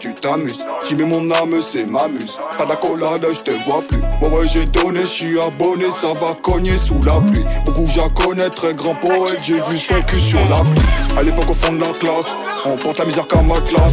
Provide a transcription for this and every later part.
tu t'amuses. J'y mets mon âme, c'est m'amuse. Pas d'accolade, je te vois plus. Ouais, ouais, j'ai donné, je suis abonné, ça va cogner sous la pluie. Beaucoup j'en connais, très grand poète, j'ai vu son cul sur la pluie. À l'époque, au fond de la classe, on porte la misère comme ma classe.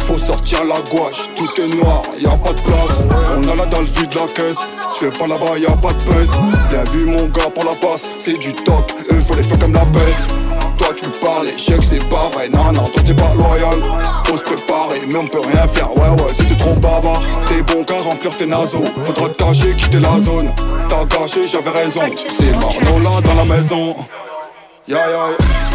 Faut sortir la gouache, tout est noir, y a pas de place. On a la dalle vide la caisse, je fais pas là-bas, y a pas de pèse. Bien vu, mon gars, pour la passe, c'est du toc, eux faut les faire comme la peste. Toi tu parles, échec c'est pas vrai, non non, toi t'es pas loyal. Faut se préparer, mais on peut rien faire, ouais ouais, si t'es trop bavard T'es bon qu'à remplir tes naseaux, faudra te cacher, quitter la zone. T'as gâché, j'avais raison, c'est Marno là dans la maison. Ya ya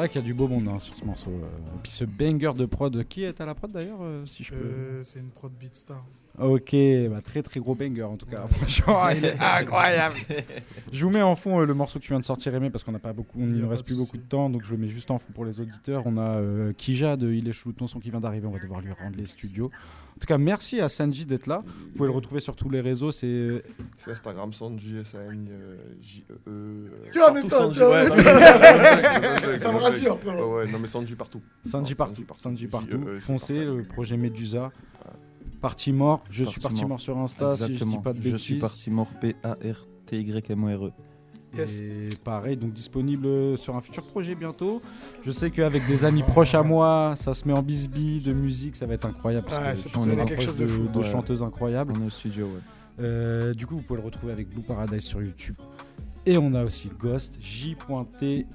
vrai qu'il y a du beau monde hein, sur ce morceau. euh. Et puis ce banger de prod, qui est à la prod d'ailleurs, euh, si je peux. Euh, c'est une prod Beatstar. Ok, bah, très très gros banger en tout cas. Franchement, il est incroyable. je vous mets en fond euh, le morceau que tu viens de sortir, Aimé, parce qu'on n'a pas beaucoup, a ne reste plus beaucoup de temps, donc je le mets juste en fond pour les auditeurs. On a euh, Kija de Il est chelou ton son qui vient d'arriver, on va devoir lui rendre les studios. En tout cas, merci à Sanji d'être là. Vous pouvez le retrouver sur tous les réseaux, c'est C'est Instagram, Sanji, S-A-N, euh, J-E-E. euh, non, toi. mais- Ça me rassure. Ouais, ouais, non, mais Sanji partout. Sanji partout. Sanji partout. J-E-E, c'est Foncez, le projet Medusa. Parti mort, je suis Parti mort. sur Insta, si je dis pas de Je bêtises. suis parti mort P-A-R-T-Y-M-O-R-E. Et pareil, donc disponible sur un futur projet bientôt. Je sais qu'avec des amis proches à moi, ça se met en bisbille de musique, ça va être incroyable. Parce Ouais, que ça tu peut es donner un quelque chose de fou. de Ouais. chanteuses incroyables. On est au studio, ouais. Euh, du coup, vous pouvez le retrouver avec Blue Paradise sur YouTube. Et on a aussi Ghost, J.T.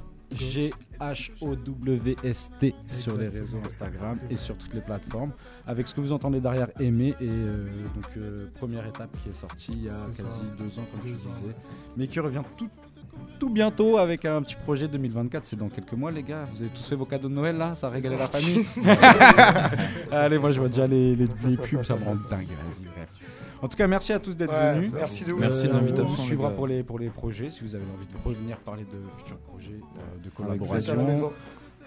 G-H-O-W-S-T sur les réseaux. Instagram et sur toutes les plateformes. Avec ce que vous entendez derrière, Aimé. Et euh, donc, euh, première étape qui est sortie il y a quasi ça. deux ans, comme tu Deux ans, disais. Mais qui revient tout, tout bientôt avec un petit projet 2024. C'est dans quelques mois, les gars. Vous avez tous fait vos cadeaux de Noël là Ça a régalé la famille Allez, moi je vois déjà les, les, les pubs, ça me rend dingue. Vas-y, bref. En tout cas, merci à tous d'être Ouais, venus. merci de ouf. Merci de Euh, l'invitation, On vous suivra pour les, pour les projets. Si vous avez envie de revenir parler de futurs projets, euh, de la collaboration,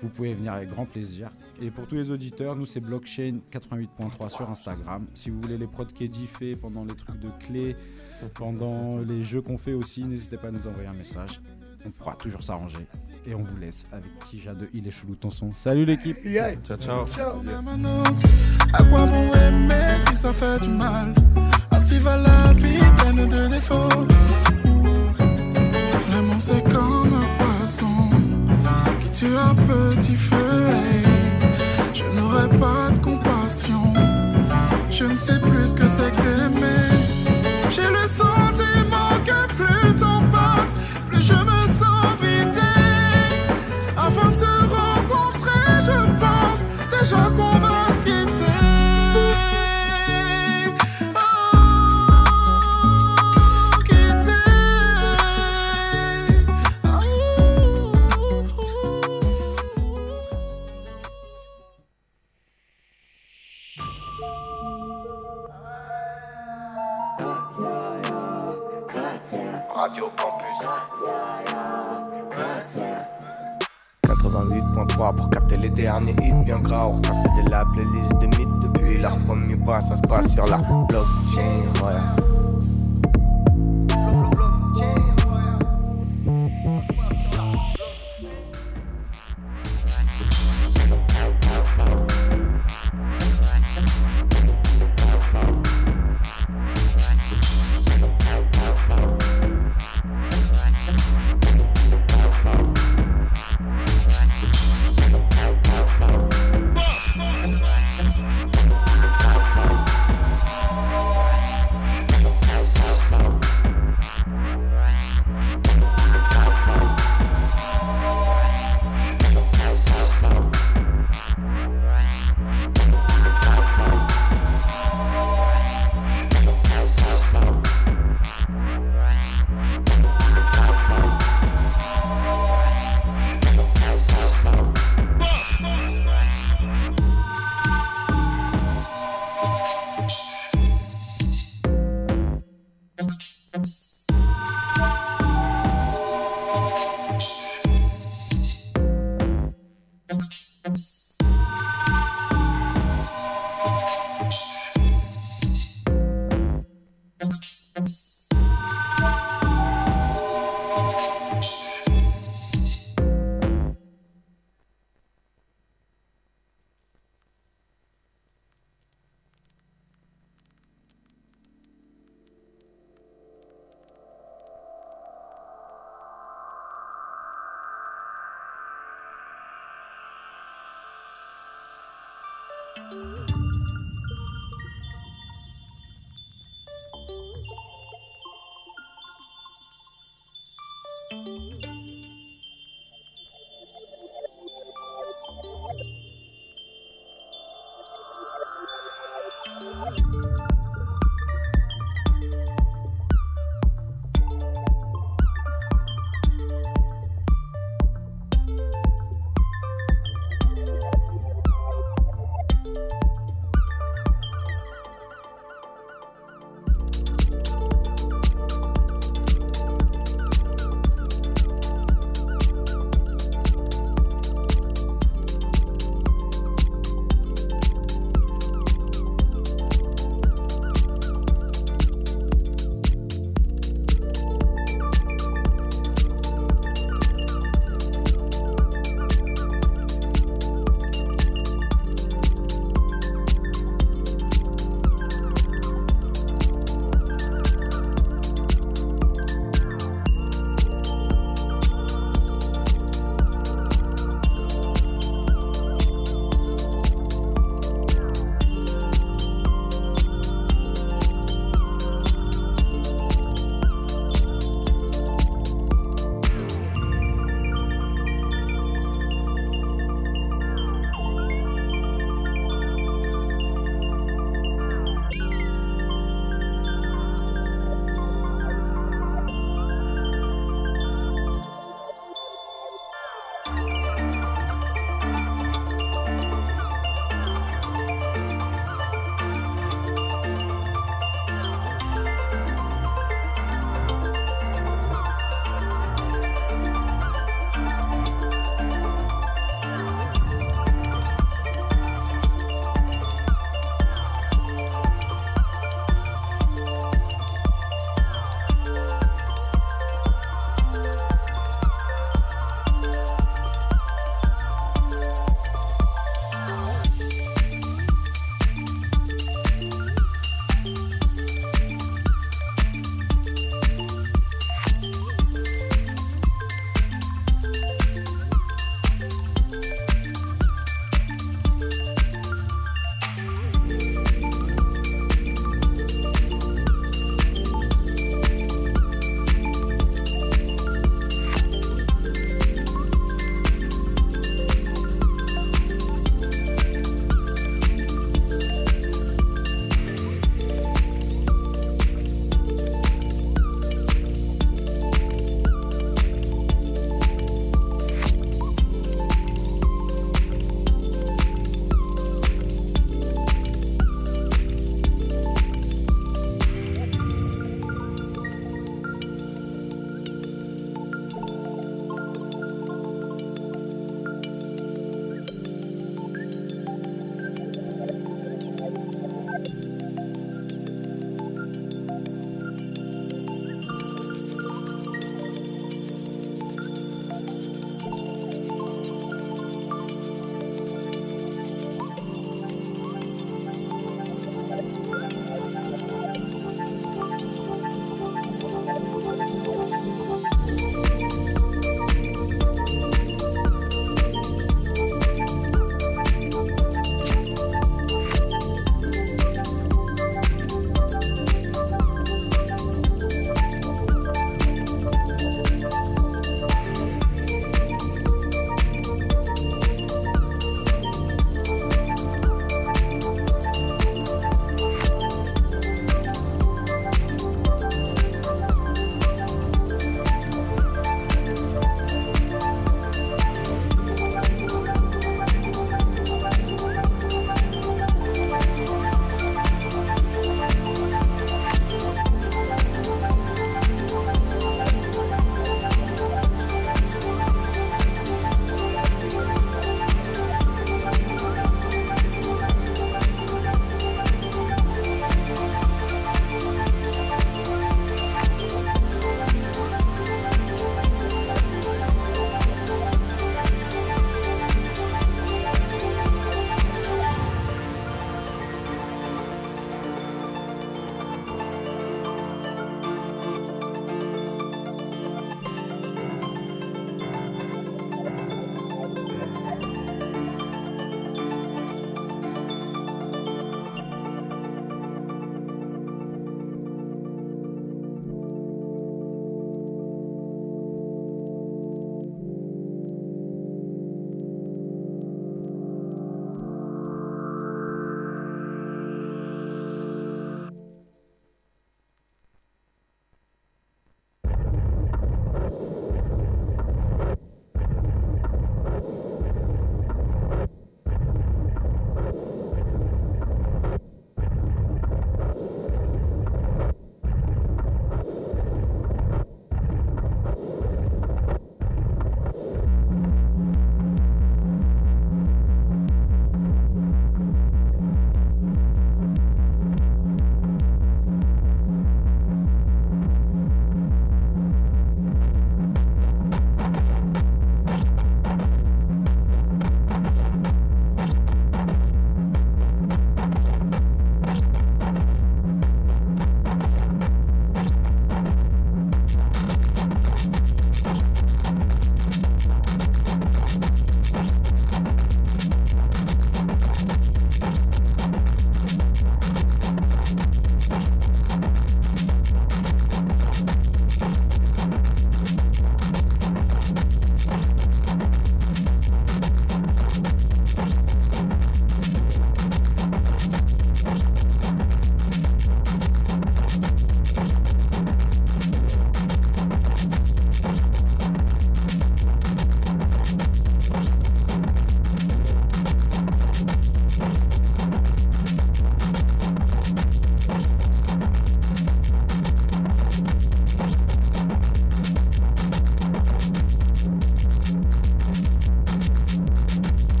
vous pouvez venir avec grand plaisir. Et pour tous les auditeurs, nous c'est Blockchain 88.3 sur Instagram. Si vous voulez les prods qu'Eddie fait pendant les trucs de clés, pendant les jeux qu'on fait aussi, n'hésitez pas à nous envoyer un message. On pourra toujours s'arranger. Et on vous laisse avec Kija de Il est chelou ton son. Salut l'équipe Yeah. Ciao, ciao. Ciao. À quoi bon aimer si ça fait du mal? Ainsi va la vie pleine de défauts. L'amour c'est comme un poisson qui tue un petit feu. et Je n'aurai pas de compassion. Je ne sais plus ce que c'est que d'aimer. J'ai le sentiment Radio Campus 88.3 pour capter les derniers hits bien gras. On repasse de la playlist des mythes depuis leur premier pas. Ça se passe sur la blockchain. Ouais.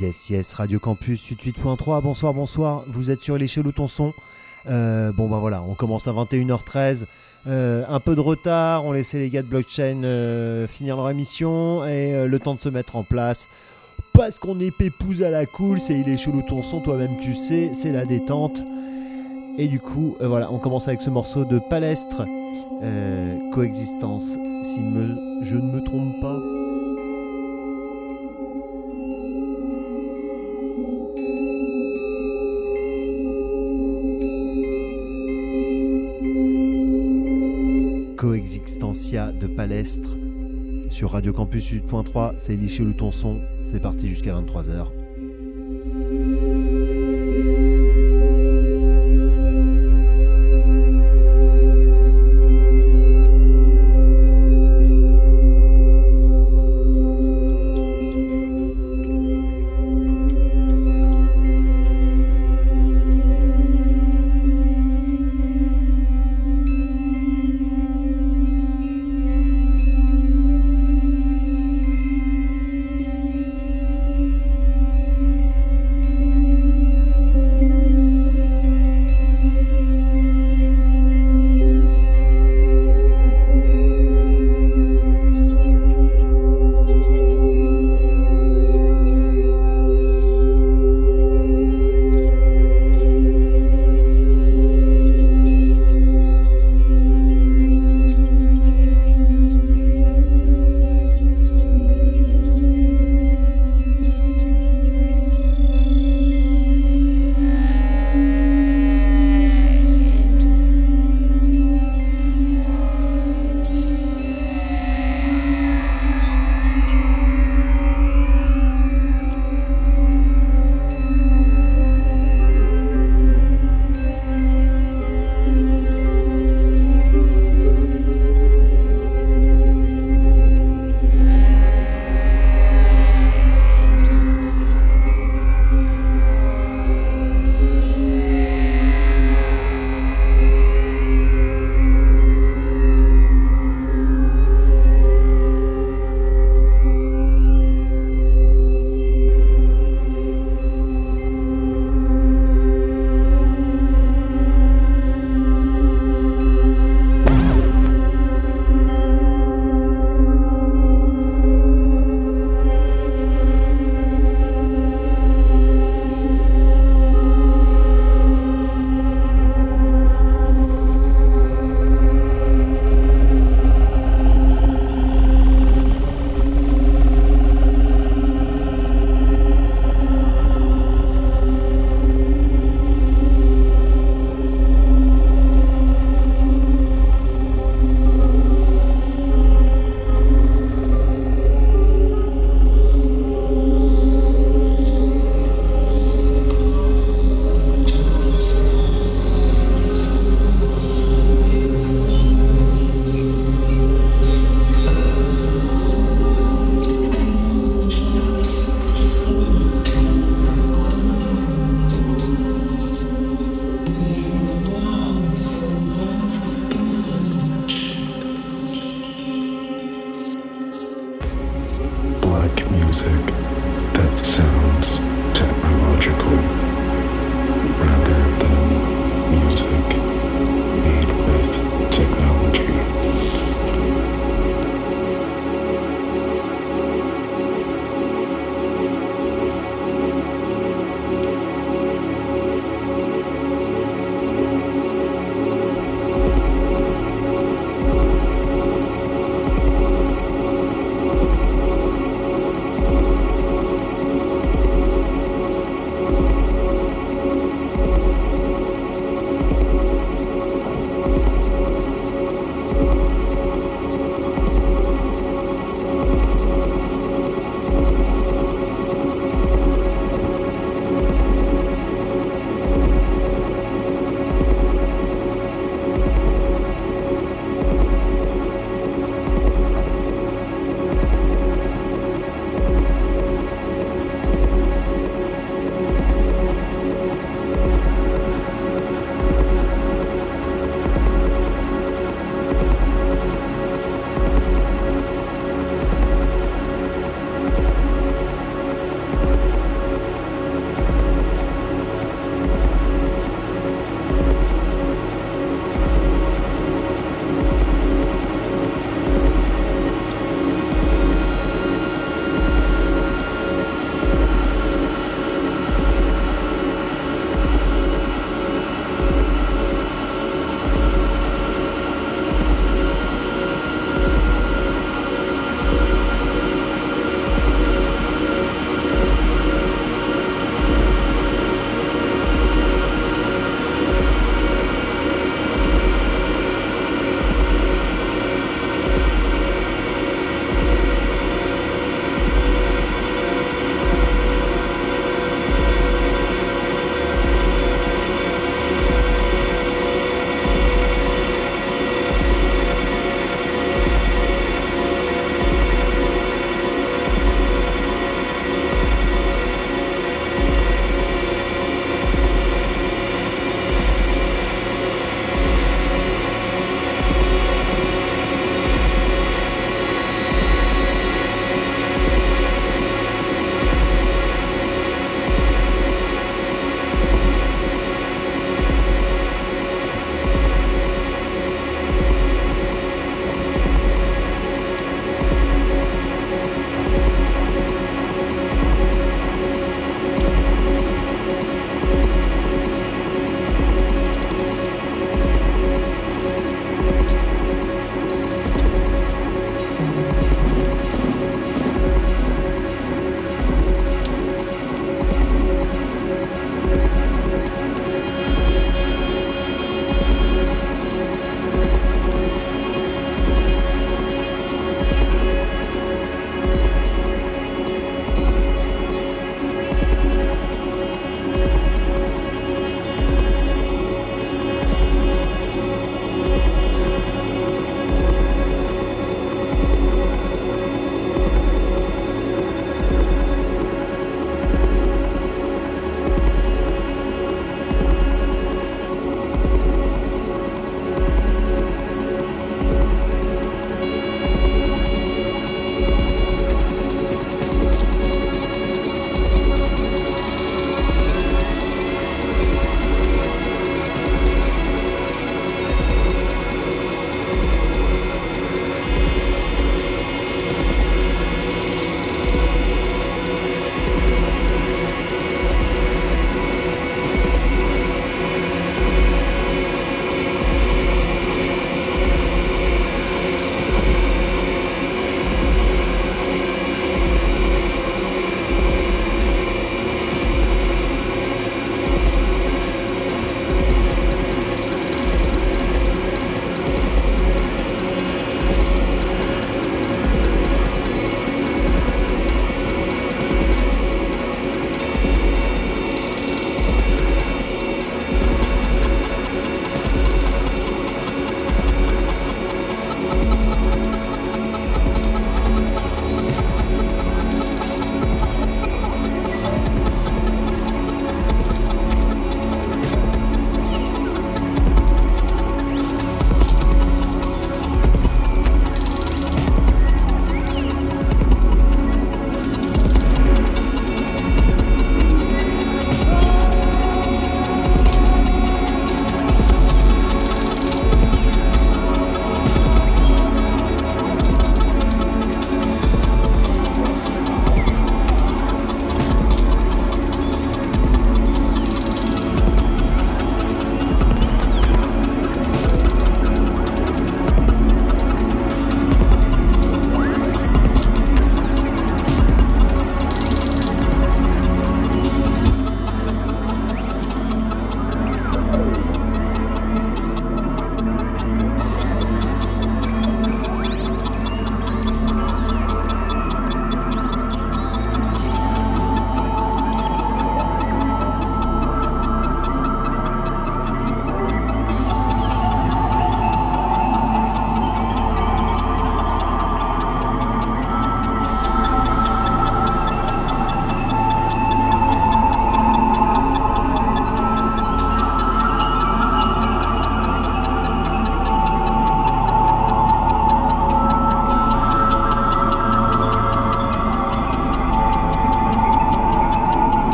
Yes, yes, Radio Campus 88.3, bonsoir, bonsoir, vous êtes sur les chelous ton son. Euh, bon bah voilà, on commence à 21h13, Euh, un peu de retard, on laissait les gars de blockchain euh, finir leur émission et le temps de se mettre en place. Parce qu'on est pépouze à la cool, c'est il est toi-même tu sais, c'est la détente. Et du coup, voilà, on commence avec ce morceau de Palestre, Coexistence, si je ne me trompe pas. Coexistentia de Palestre sur Radio Campus 8.3, c'est Liché le ton son, c'est parti jusqu'à 23h.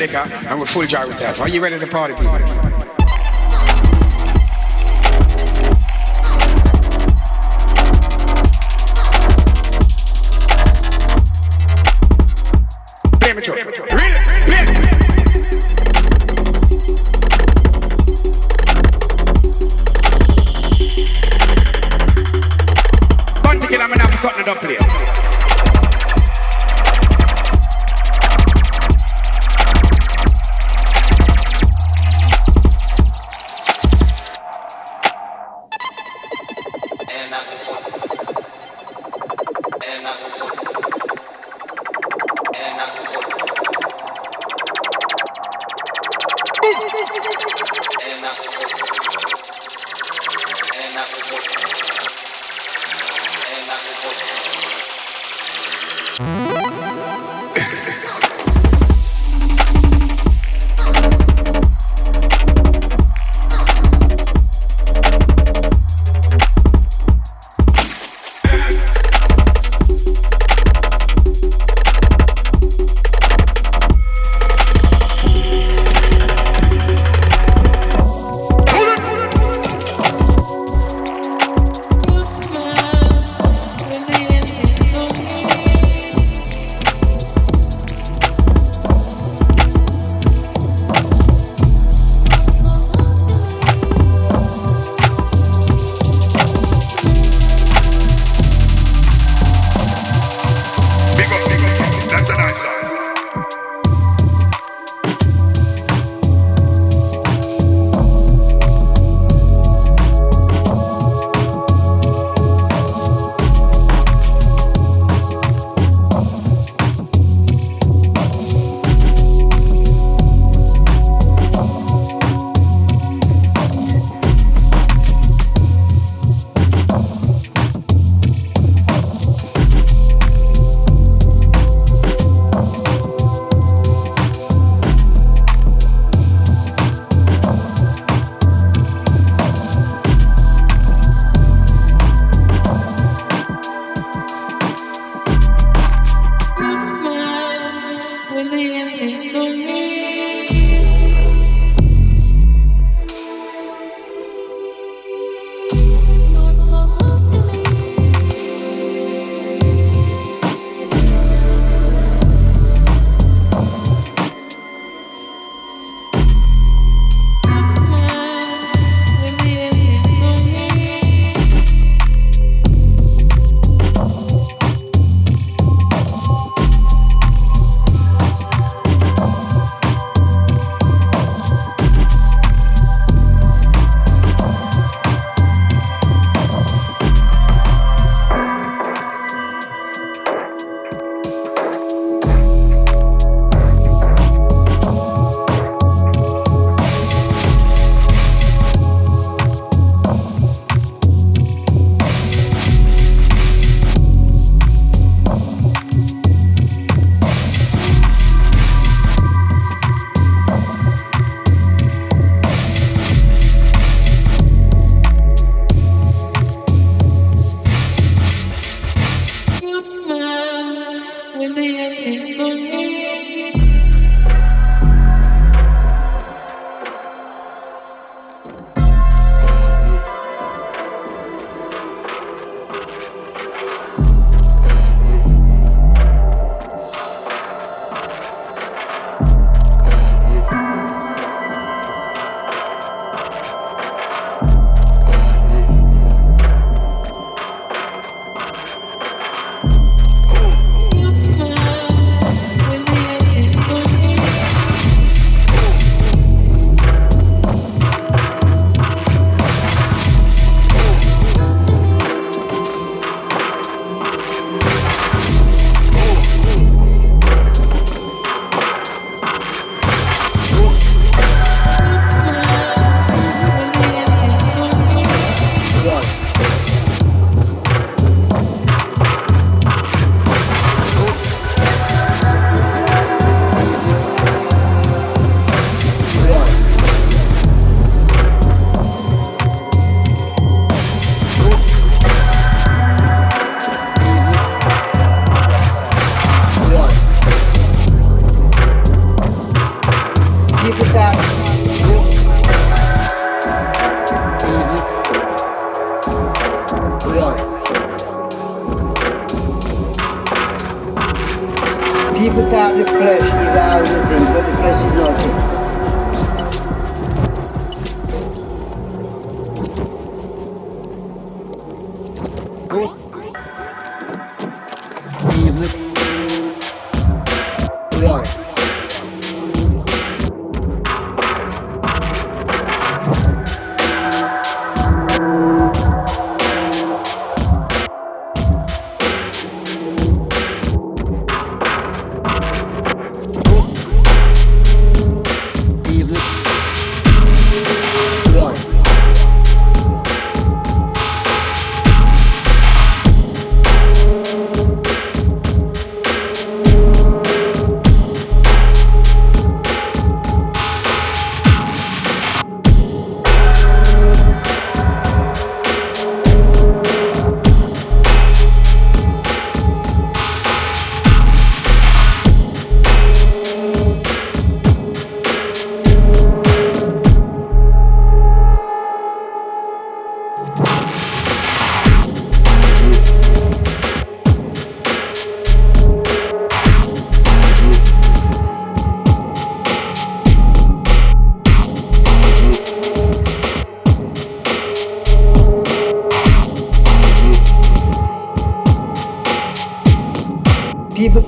liquor and we full jar ourselves. Are you ready to party, people?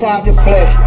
time your flesh.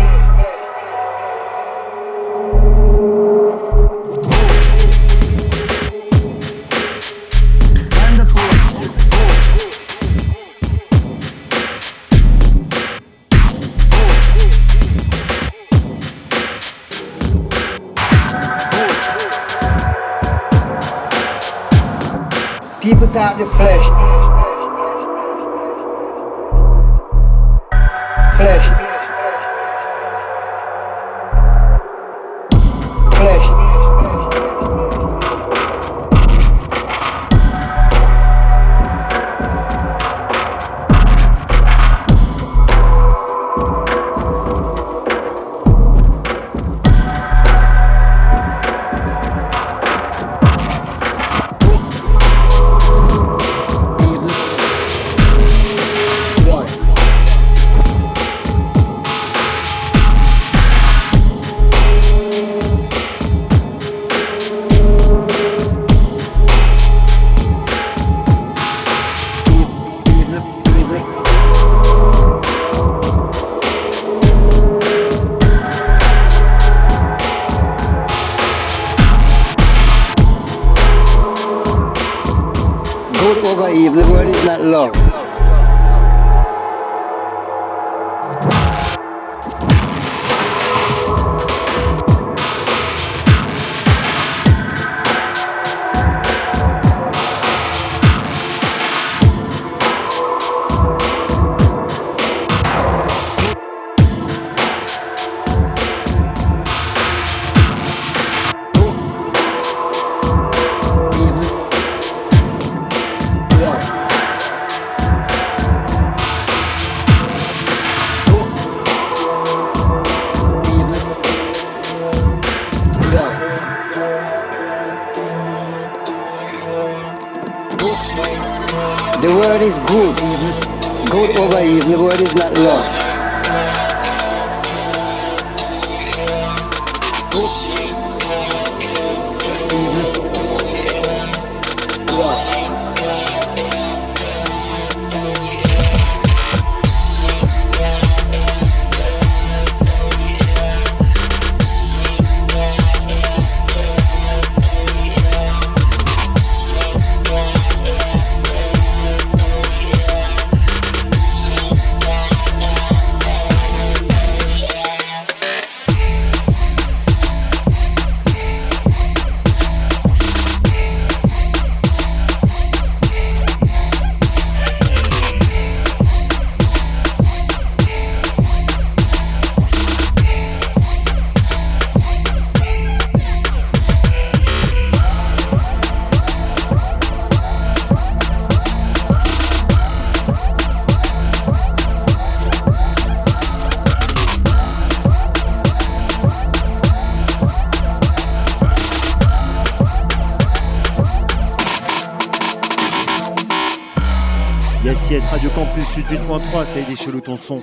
Yes, Radio Campus 88.3, ça y est, des chelous ton son.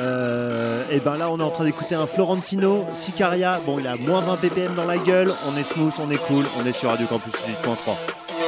Euh, et ben là, on est en train d'écouter un Florentino, Sicaria. Bon, il a moins 20 ppm dans la gueule. On est smooth, on est cool, on est sur Radio Campus 88.3.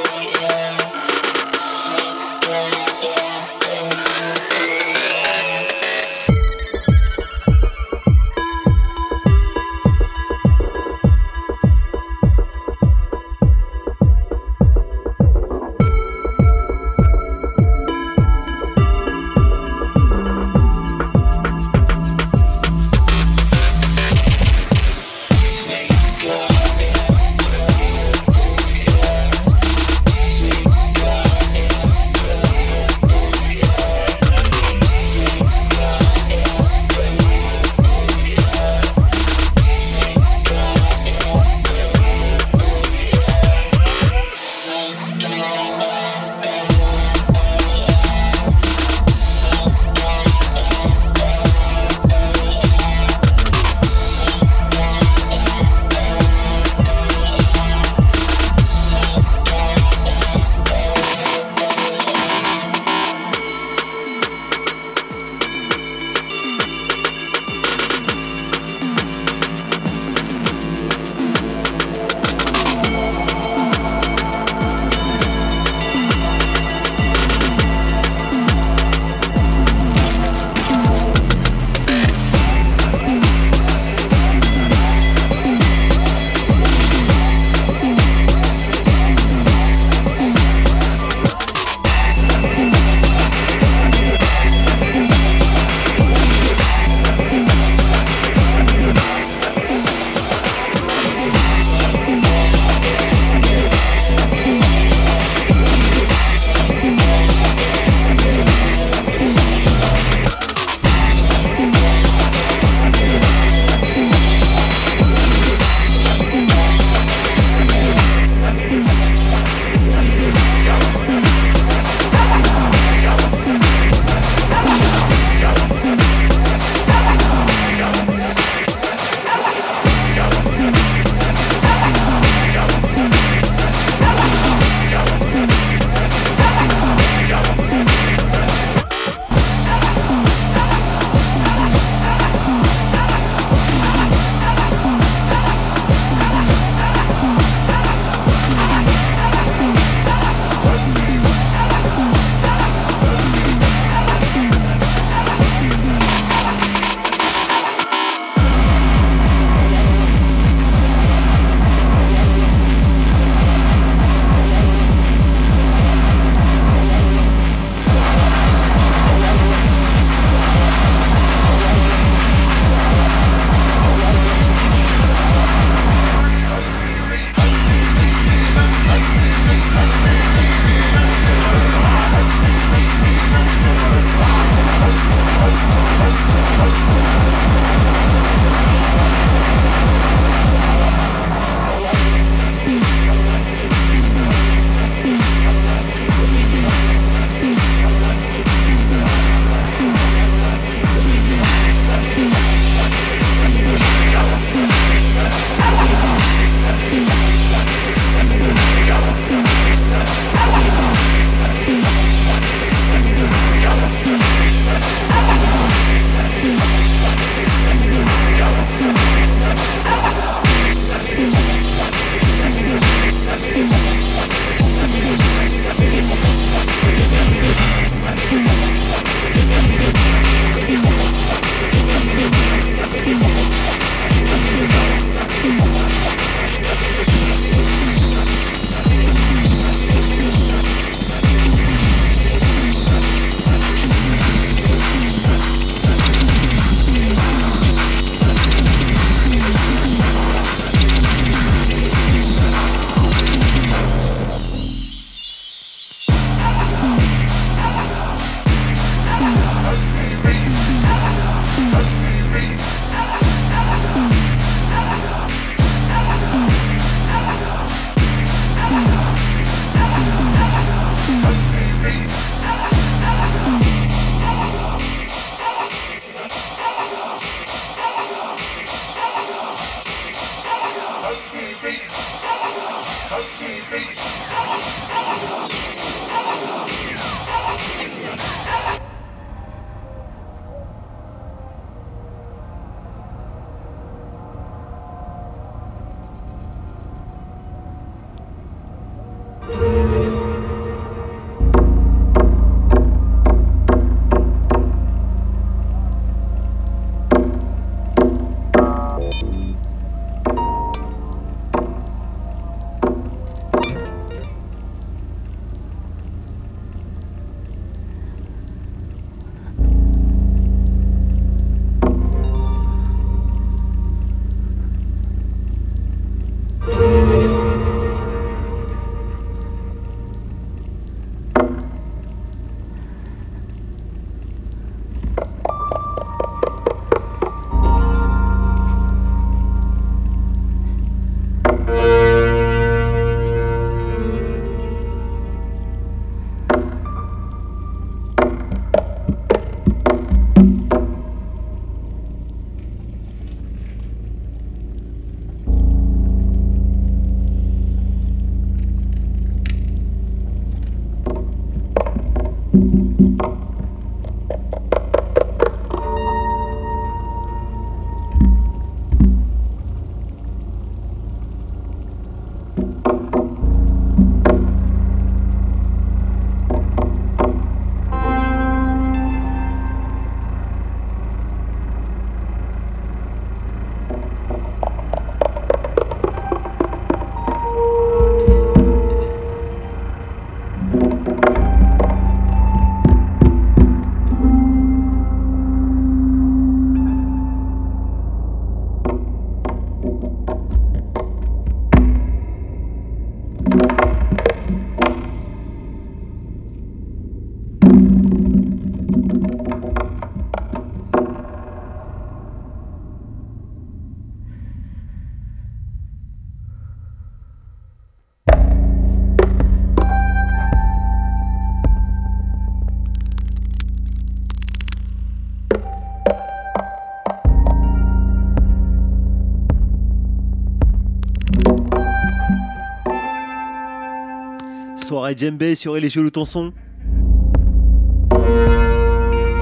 soirée djembé sur Les Chelous ton son.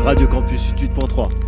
Radio Campus 8.3.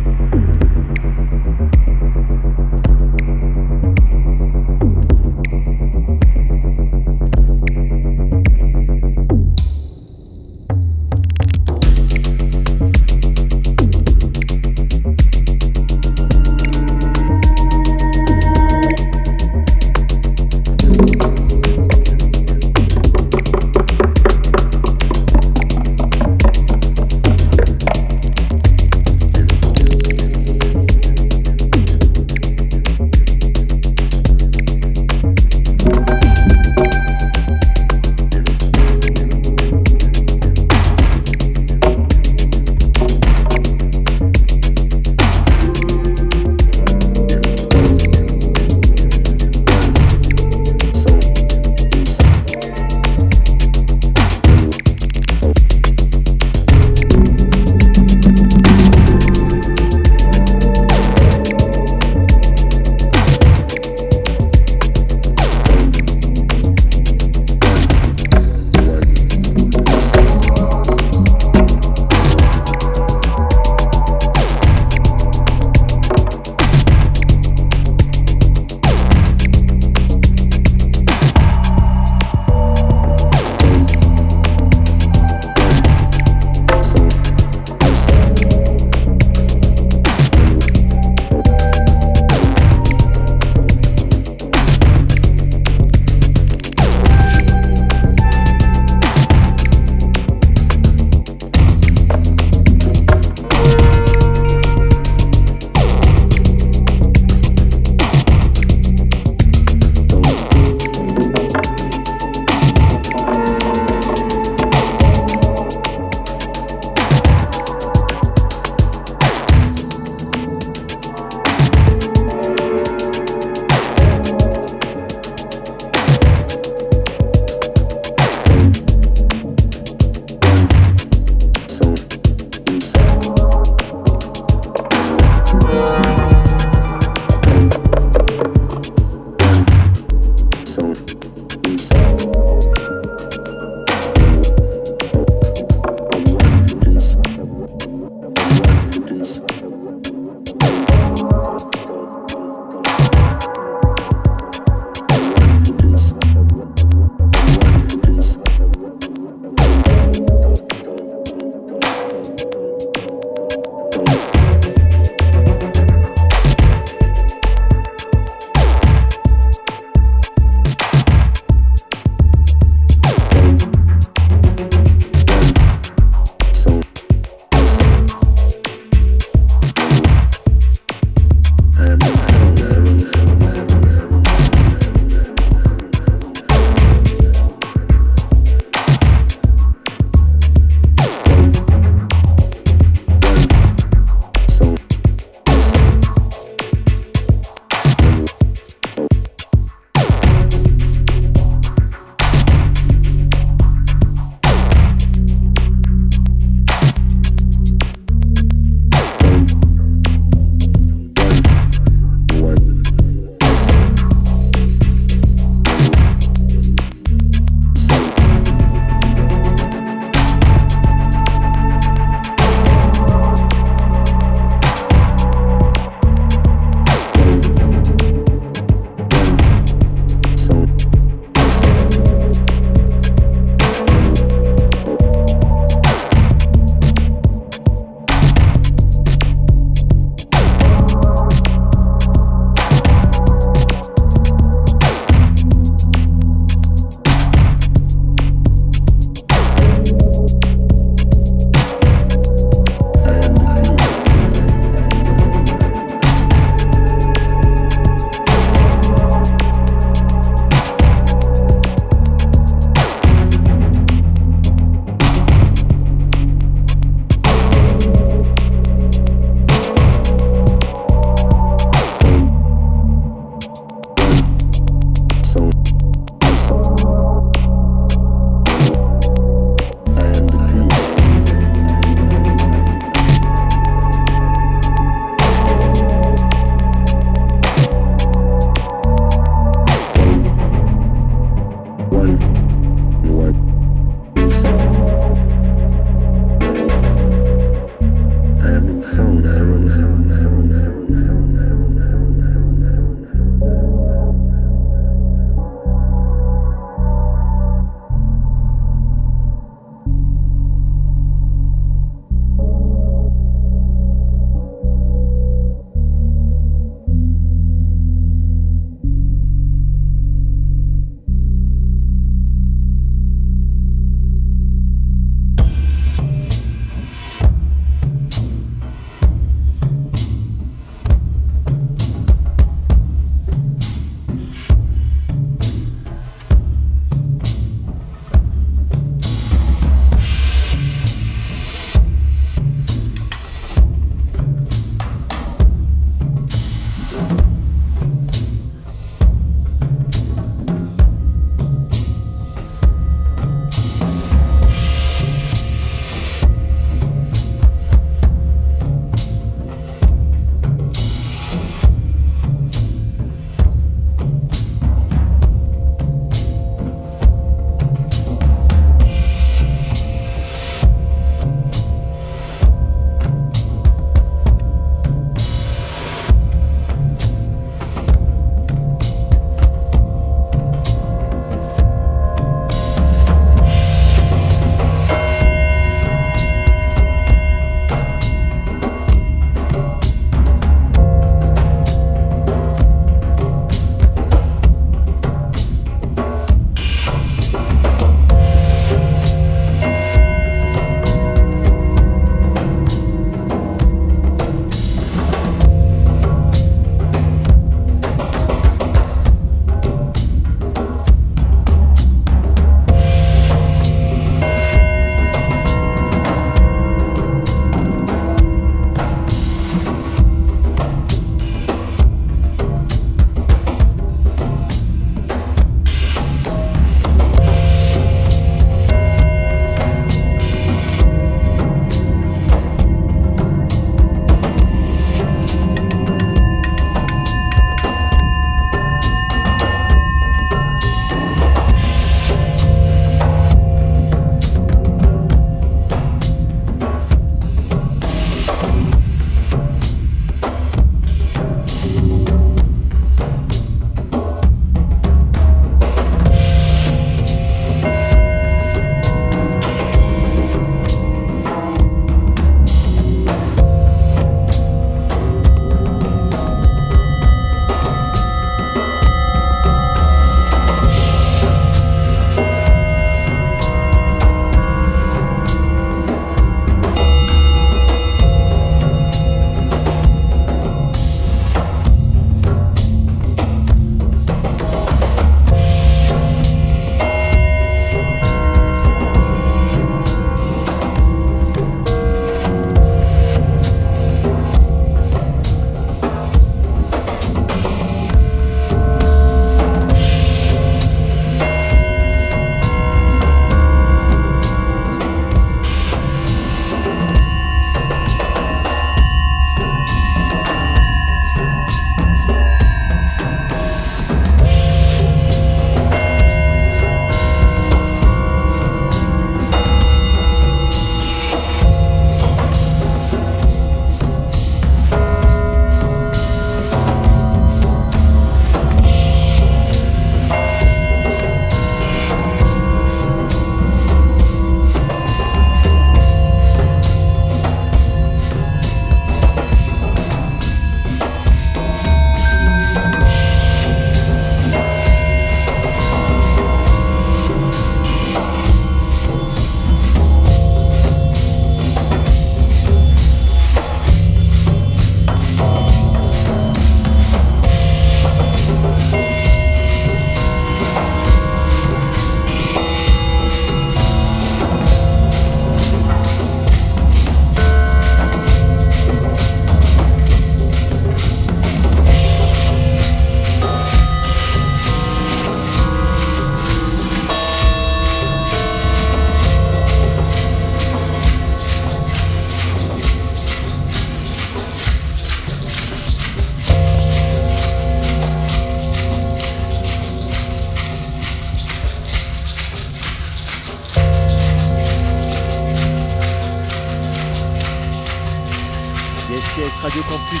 RVCS Radio Campus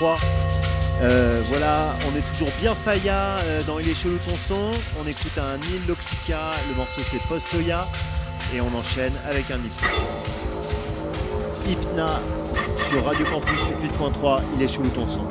88.3. Euh, voilà, on est toujours bien Faya euh, dans Il est chelou ton son. On écoute un Neil Loxica, le morceau c'est Postoya. Et on enchaîne avec un Hypna. Hypna sur Radio Campus 88.3. Il est chelou ton son.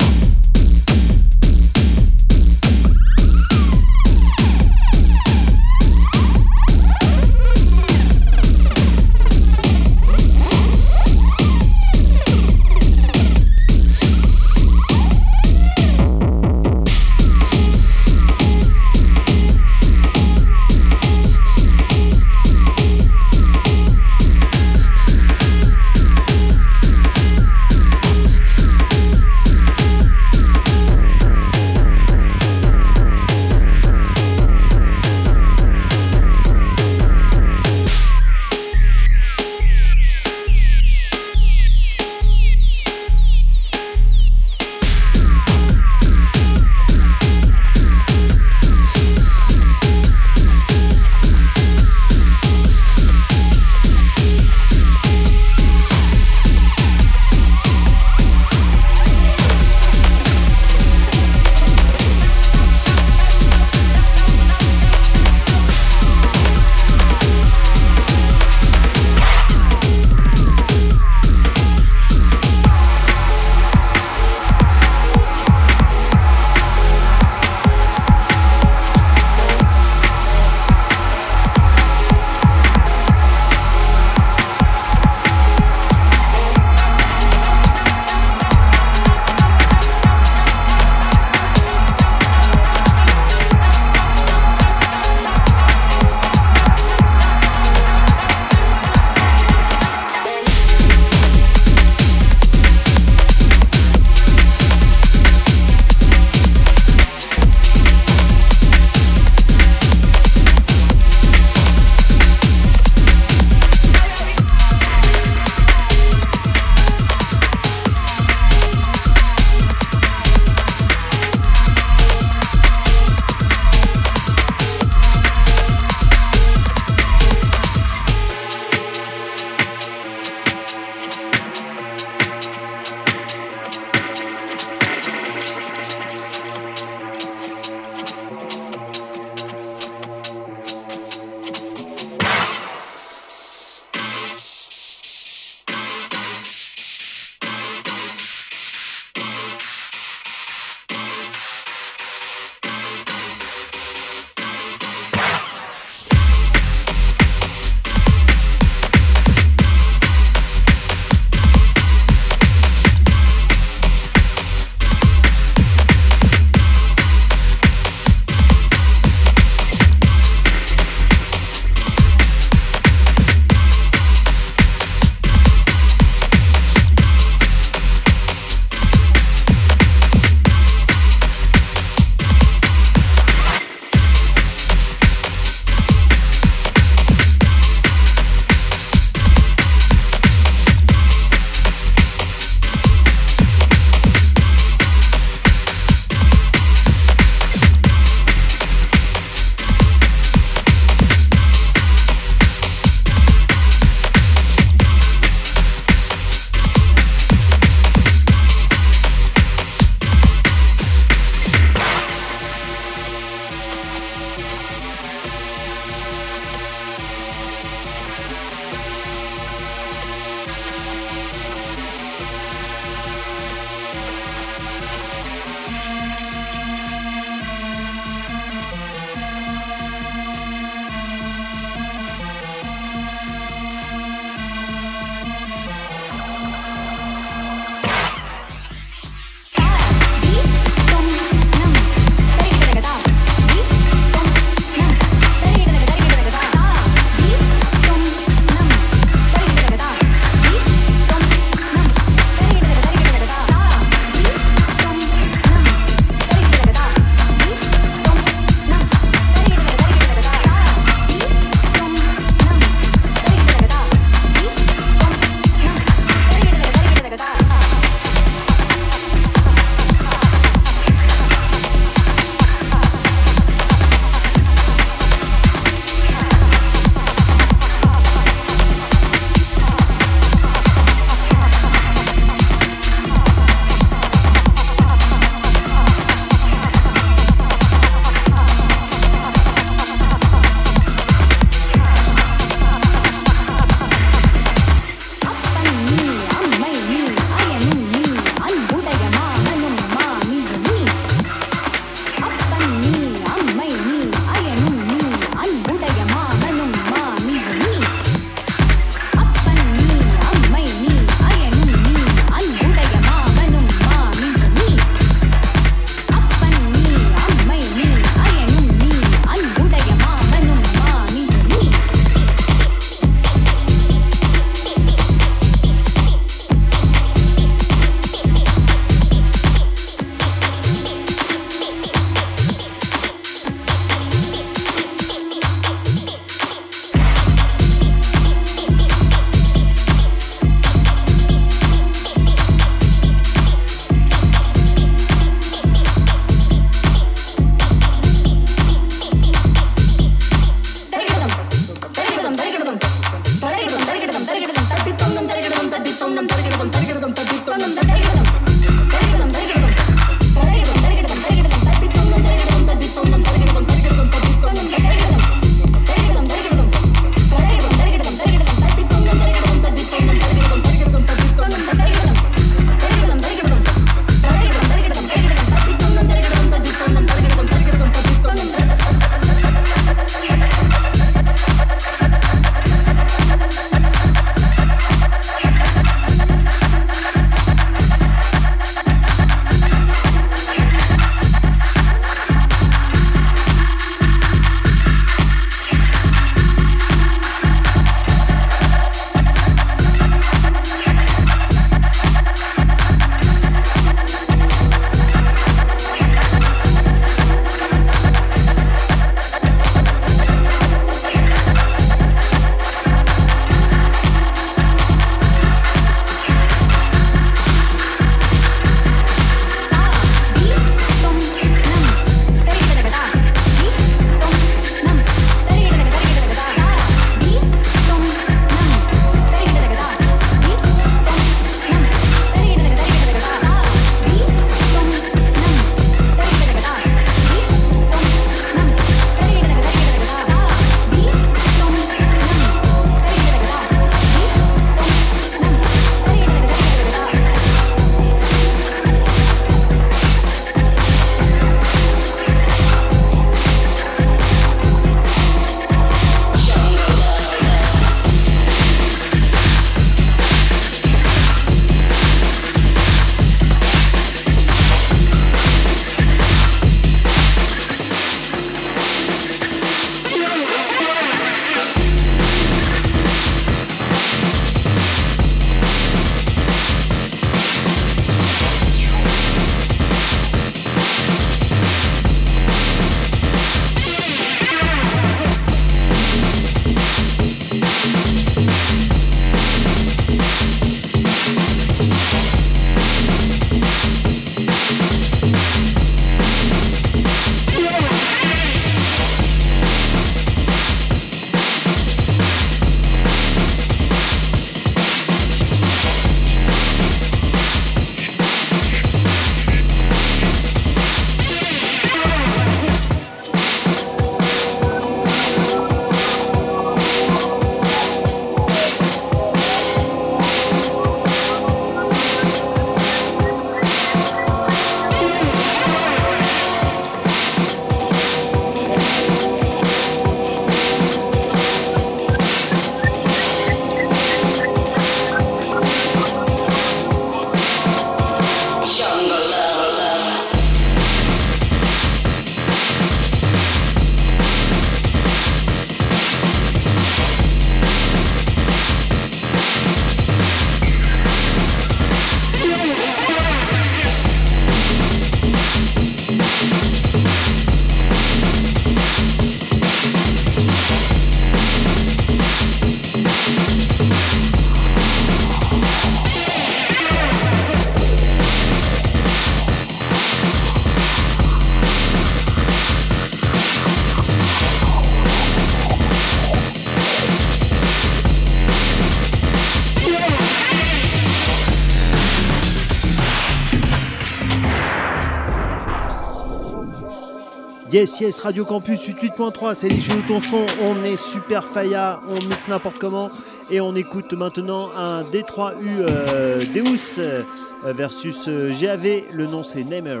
Yes, Radio Campus 88.3, c'est les chez ton son. On est super faya, on mixe n'importe comment. Et on écoute maintenant un D3U euh, Deus euh, versus euh, GAV. Le nom c'est Namer.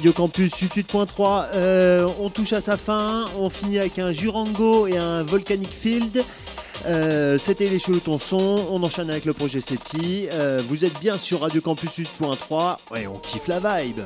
Radio Campus 88.3. Euh, on touche à sa fin. On finit avec un Jurango et un Volcanic Field. Euh, C'était les cheveux ton son. On enchaîne avec le projet SETI. Euh, vous êtes bien sur Radio Campus 8.3. Ouais, on kiffe la vibe.